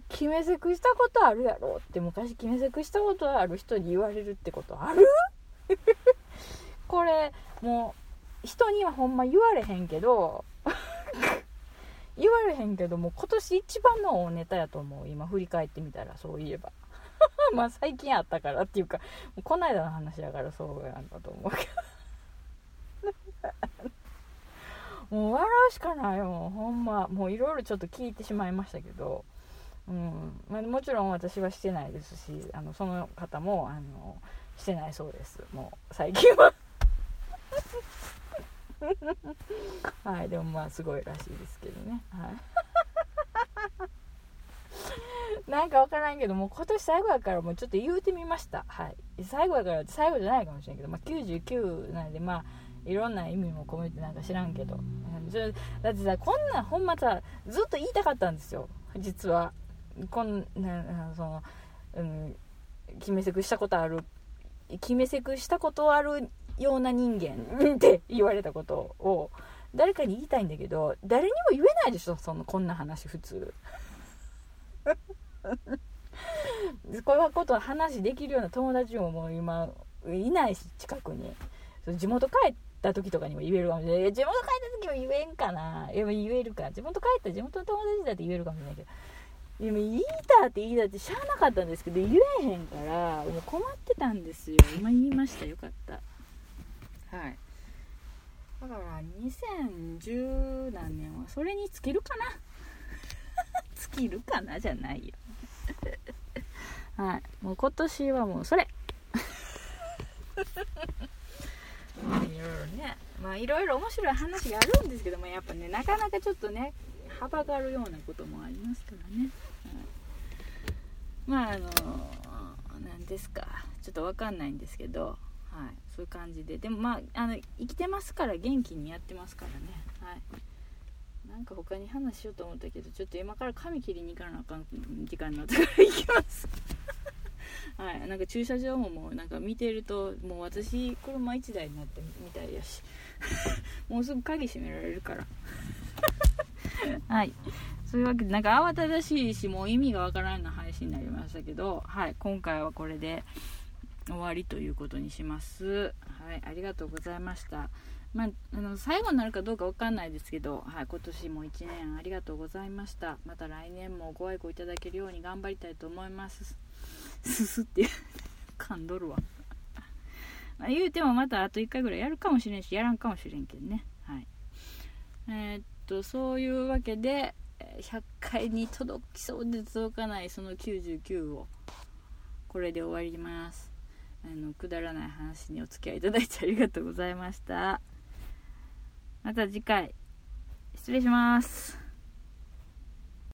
決めセクしたことあるやろって昔決めセクしたことある人に言われるってことある？これもう人にはほんま言われへんけど 言われへんけども今年一番の大ネタやと思う。今振り返ってみたらそういえば。まあ最近あったからっていうかこないだの話やからそうやんだと思うけど。もう笑うしかないもんほんま。もういろいろちょっと聞いてしまいましたけど。うん。まあ、もちろん私はしてないですしあのその方もあのしてないそうです。もう最近は。はいでもまあすごいらしいですけどね。はい。なんか分からんけども今年最後やからもうちょっと言うてみました。はい。最後やから最後じゃないかもしれんけど、まあ、99なんでまあいろんな意味も込めてなんか知らんけど。だってさこんなほんまさずっと言いたかったんですよ。実は。こんなその、うん、決めセクしたことある決めセクしたことあるような人間って言われたことを誰かに言いたいんだけど誰にも言えないでしょそのこんな話普通。こういうこと話できるような友達ももう今いないし近くに。地元帰った時とかにも言えるかもしれない。地元帰った時も言えんかな。言えるか。地元帰った地元の友達だって言えるかもしれないけど。でもいいだっていいだってしゃあなかったんですけど言えへんからもう困ってたんですよ。今言いました。よかった。はい。だから2010何年はそれに尽きるかな。尽きるかなじゃないよ。はい。もう今年はもうそれ。いろいろね。まあいろいろ面白い話があるんですけどもやっぱねなかなかちょっとねはばかるようなこともありますからね。まああの何ですか。ちょっと分かんないんですけど、はい、そういう感じで。でもまああの生きてますから元気にやってますからね。はい。なんか他に話しようと思ったけどちょっと今から髪切りに行かなあかん時間になったから行きます。はい。なんか駐車場ももうなんか見てるともう私車1台になってみたいやし。もうすぐ鍵閉められるから。はい。そういうわけでなんか慌ただしいしもう意味がわからんような配信になりましたけどはい。今回はこれで終わりということにします。はい。ありがとうございました。まあ、あの最後になるかどうかわかんないですけど、はい、今年も1年ありがとうございました。また来年もご愛顧いただけるように頑張りたいと思います。すすって噛んどるわ。まあ、言うてもまたあと1回ぐらいやるかもしれんしやらんかもしれんけどね。はい。えー、とそういうわけで100回に届きそうで届かないその99をこれで終わります。あのくだらない話にお付き合いいただいてありがとうございました。また次回。失礼します。